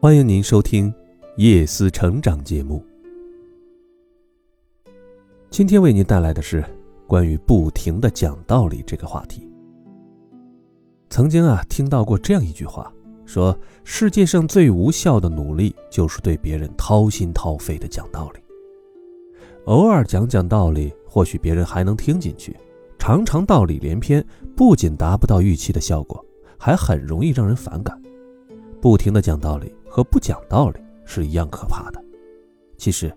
欢迎您收听《夜思成长》节目。今天为您带来的是关于不停的讲道理这个话题。曾经啊，听到过这样一句话，说世界上最无效的努力就是对别人掏心掏肺的讲道理。偶尔讲讲道理，或许别人还能听进去；常常道理连篇，不仅达不到预期的效果，还很容易让人反感。不停的讲道理和不讲道理是一样可怕的。其实。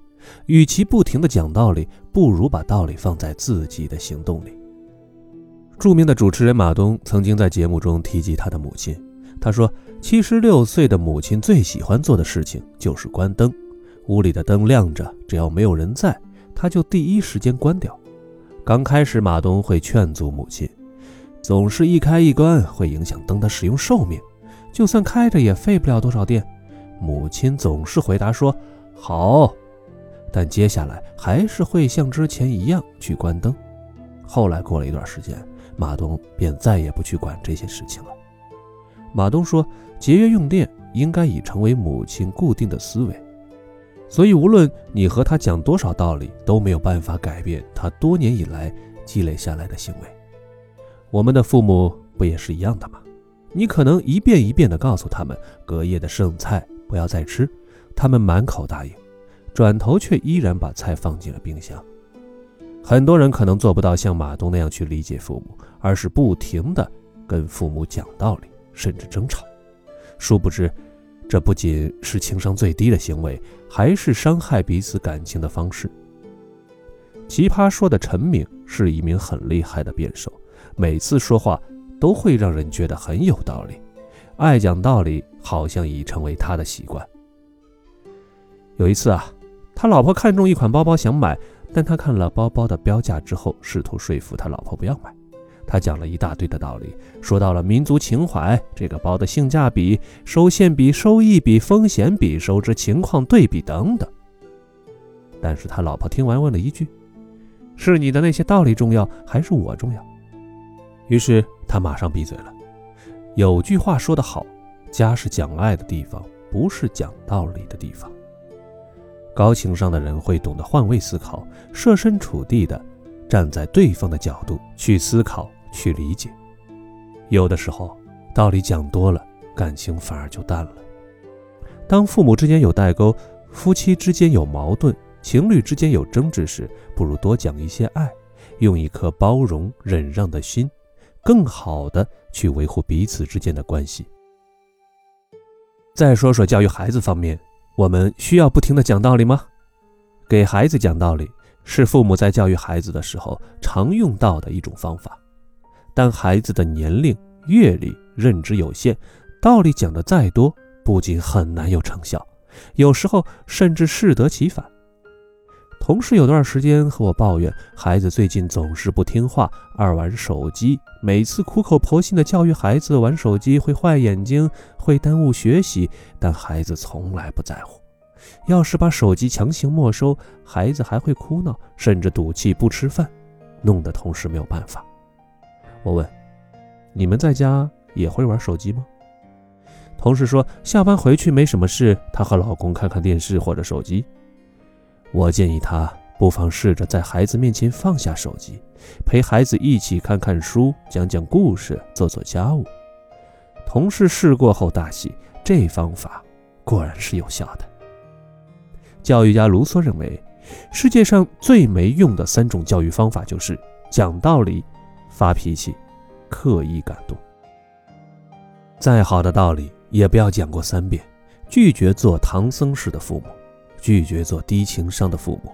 与其不停的讲道理，不如把道理放在自己的行动里。著名的主持人马东曾经在节目中提及他的母亲，他说：“七十六岁的母亲最喜欢做的事情就是关灯，屋里的灯亮着，只要没有人在，他就第一时间关掉。刚开始，马东会劝阻母亲，总是一开一关会影响灯的使用寿命，就算开着也费不了多少电。母亲总是回答说：好。”但接下来还是会像之前一样去关灯。后来过了一段时间，马东便再也不去管这些事情了。马东说：“节约用电应该已成为母亲固定的思维，所以无论你和他讲多少道理，都没有办法改变他多年以来积累下来的行为。我们的父母不也是一样的吗？你可能一遍一遍地告诉他们隔夜的剩菜不要再吃，他们满口答应。”转头却依然把菜放进了冰箱。很多人可能做不到像马东那样去理解父母，而是不停地跟父母讲道理，甚至争吵。殊不知，这不仅是情商最低的行为，还是伤害彼此感情的方式。奇葩说的陈敏是一名很厉害的辩手，每次说话都会让人觉得很有道理，爱讲道理好像已成为他的习惯。有一次啊。他老婆看中一款包包想买，但他看了包包的标价之后，试图说服他老婆不要买。他讲了一大堆的道理，说到了民族情怀、这个包的性价比、收现比、收益比、风险比、收支情况对比等等。但是他老婆听完问了一句：“是你的那些道理重要，还是我重要？”于是他马上闭嘴了。有句话说得好：“家是讲爱的地方，不是讲道理的地方。”高情商的人会懂得换位思考，设身处地的站在对方的角度去思考、去理解。有的时候，道理讲多了，感情反而就淡了。当父母之间有代沟，夫妻之间有矛盾，情侣之间有争执时，不如多讲一些爱，用一颗包容忍让的心，更好的去维护彼此之间的关系。再说说教育孩子方面。我们需要不停的讲道理吗？给孩子讲道理是父母在教育孩子的时候常用到的一种方法，但孩子的年龄、阅历、认知有限，道理讲的再多，不仅很难有成效，有时候甚至适得其反。同事有段时间和我抱怨，孩子最近总是不听话，爱玩手机，每次苦口婆心的教育孩子玩手机会坏眼睛，会耽误学习，但孩子从来不在乎。要是把手机强行没收，孩子还会哭闹，甚至赌气不吃饭，弄得同事没有办法。我问：“你们在家也会玩手机吗？”同事说：“下班回去没什么事，她和老公看看电视或者手机。”我建议他不妨试着在孩子面前放下手机，陪孩子一起看看书、讲讲故事、做做家务。同事试过后大喜，这方法果然是有效的。教育家卢梭认为，世界上最没用的三种教育方法就是讲道理、发脾气、刻意感动。再好的道理也不要讲过三遍，拒绝做唐僧式的父母。拒绝做低情商的父母，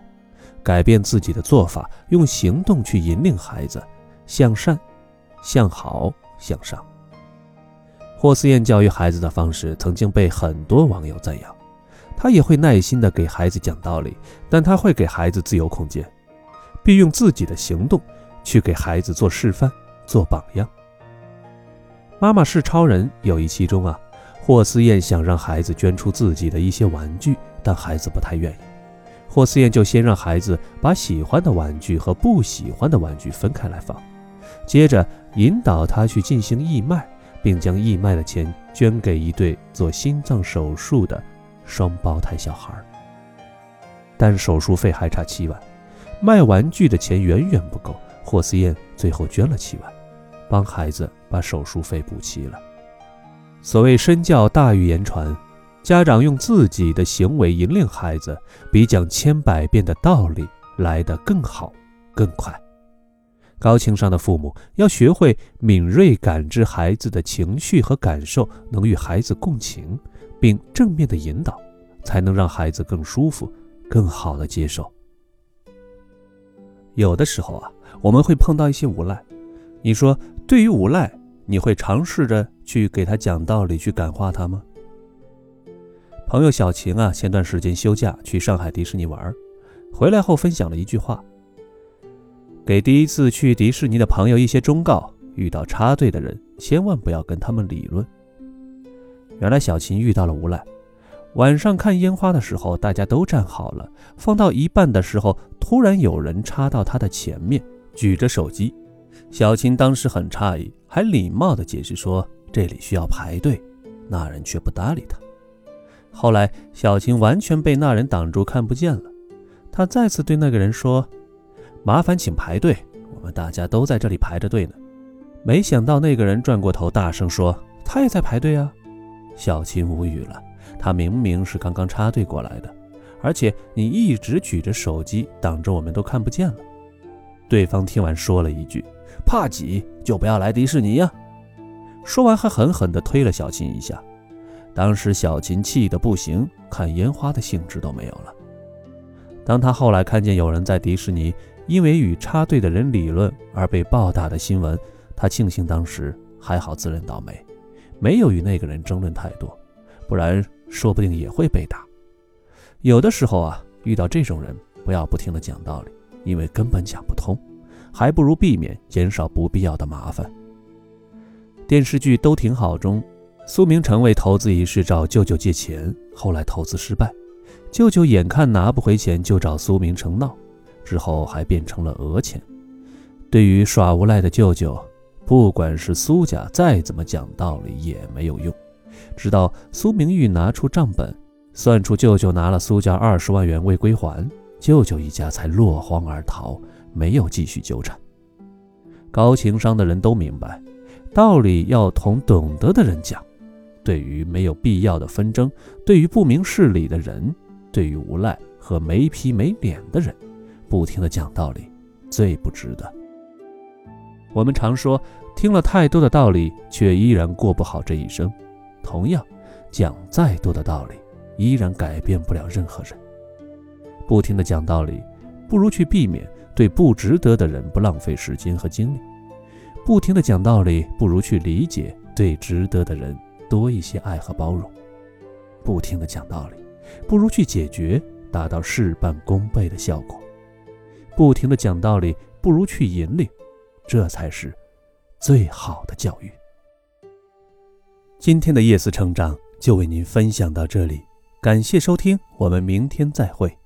改变自己的做法，用行动去引领孩子向善、向好、向上。霍思燕教育孩子的方式曾经被很多网友赞扬，她也会耐心地给孩子讲道理，但她会给孩子自由空间，并用自己的行动去给孩子做示范、做榜样。妈妈是超人有一期中啊。霍思燕想让孩子捐出自己的一些玩具，但孩子不太愿意。霍思燕就先让孩子把喜欢的玩具和不喜欢的玩具分开来放，接着引导他去进行义卖，并将义卖的钱捐给一对做心脏手术的双胞胎小孩。但手术费还差七万，卖玩具的钱远远不够。霍思燕最后捐了七万，帮孩子把手术费补齐了。所谓身教大于言传，家长用自己的行为引领孩子，比讲千百遍的道理来得更好、更快。高情商的父母要学会敏锐感知孩子的情绪和感受，能与孩子共情，并正面的引导，才能让孩子更舒服。更好的接受。有的时候啊，我们会碰到一些无赖。你说，对于无赖，你会尝试着去给他讲道理，去感化他吗？朋友小晴啊，前段时间休假去上海迪士尼玩，回来后分享了一句话：给第一次去迪士尼的朋友一些忠告，遇到插队的人，千万不要跟他们理论。原来小琴遇到了无赖。晚上看烟花的时候，大家都站好了。放到一半的时候，突然有人插到他的前面，举着手机。小琴当时很诧异，还礼貌地解释说：“这里需要排队。”那人却不搭理他。后来，小琴完全被那人挡住，看不见了。他再次对那个人说：“麻烦请排队，我们大家都在这里排着队呢。”没想到那个人转过头，大声说：“他也在排队啊！”小琴无语了。他明明是刚刚插队过来的，而且你一直举着手机挡着，我们都看不见了。对方听完说了一句：“怕挤就不要来迪士尼呀。”说完还狠狠地推了小琴一下。当时小琴气得不行，看烟花的兴致都没有了。当他后来看见有人在迪士尼因为与插队的人理论而被暴打的新闻，他庆幸当时还好自认倒霉，没有与那个人争论太多，不然。说不定也会被打。有的时候啊，遇到这种人，不要不停的讲道理，因为根本讲不通，还不如避免，减少不必要的麻烦。电视剧都挺好中，苏明成为投资一事找舅舅借钱，后来投资失败，舅舅眼看拿不回钱，就找苏明成闹，之后还变成了讹钱。对于耍无赖的舅舅，不管是苏家再怎么讲道理也没有用。直到苏明玉拿出账本，算出舅舅拿了苏家二十万元未归还，舅舅一家才落荒而逃，没有继续纠缠。高情商的人都明白，道理要同懂得的人讲。对于没有必要的纷争，对于不明事理的人，对于无赖和没皮没脸的人，不停的讲道理最不值得。我们常说，听了太多的道理，却依然过不好这一生。同样，讲再多的道理，依然改变不了任何人。不停的讲道理，不如去避免对不值得的人不浪费时间和精力；不停的讲道理，不如去理解对值得的人多一些爱和包容；不停的讲道理，不如去解决，达到事半功倍的效果；不停的讲道理，不如去引领，这才是最好的教育。今天的夜思成长就为您分享到这里，感谢收听，我们明天再会。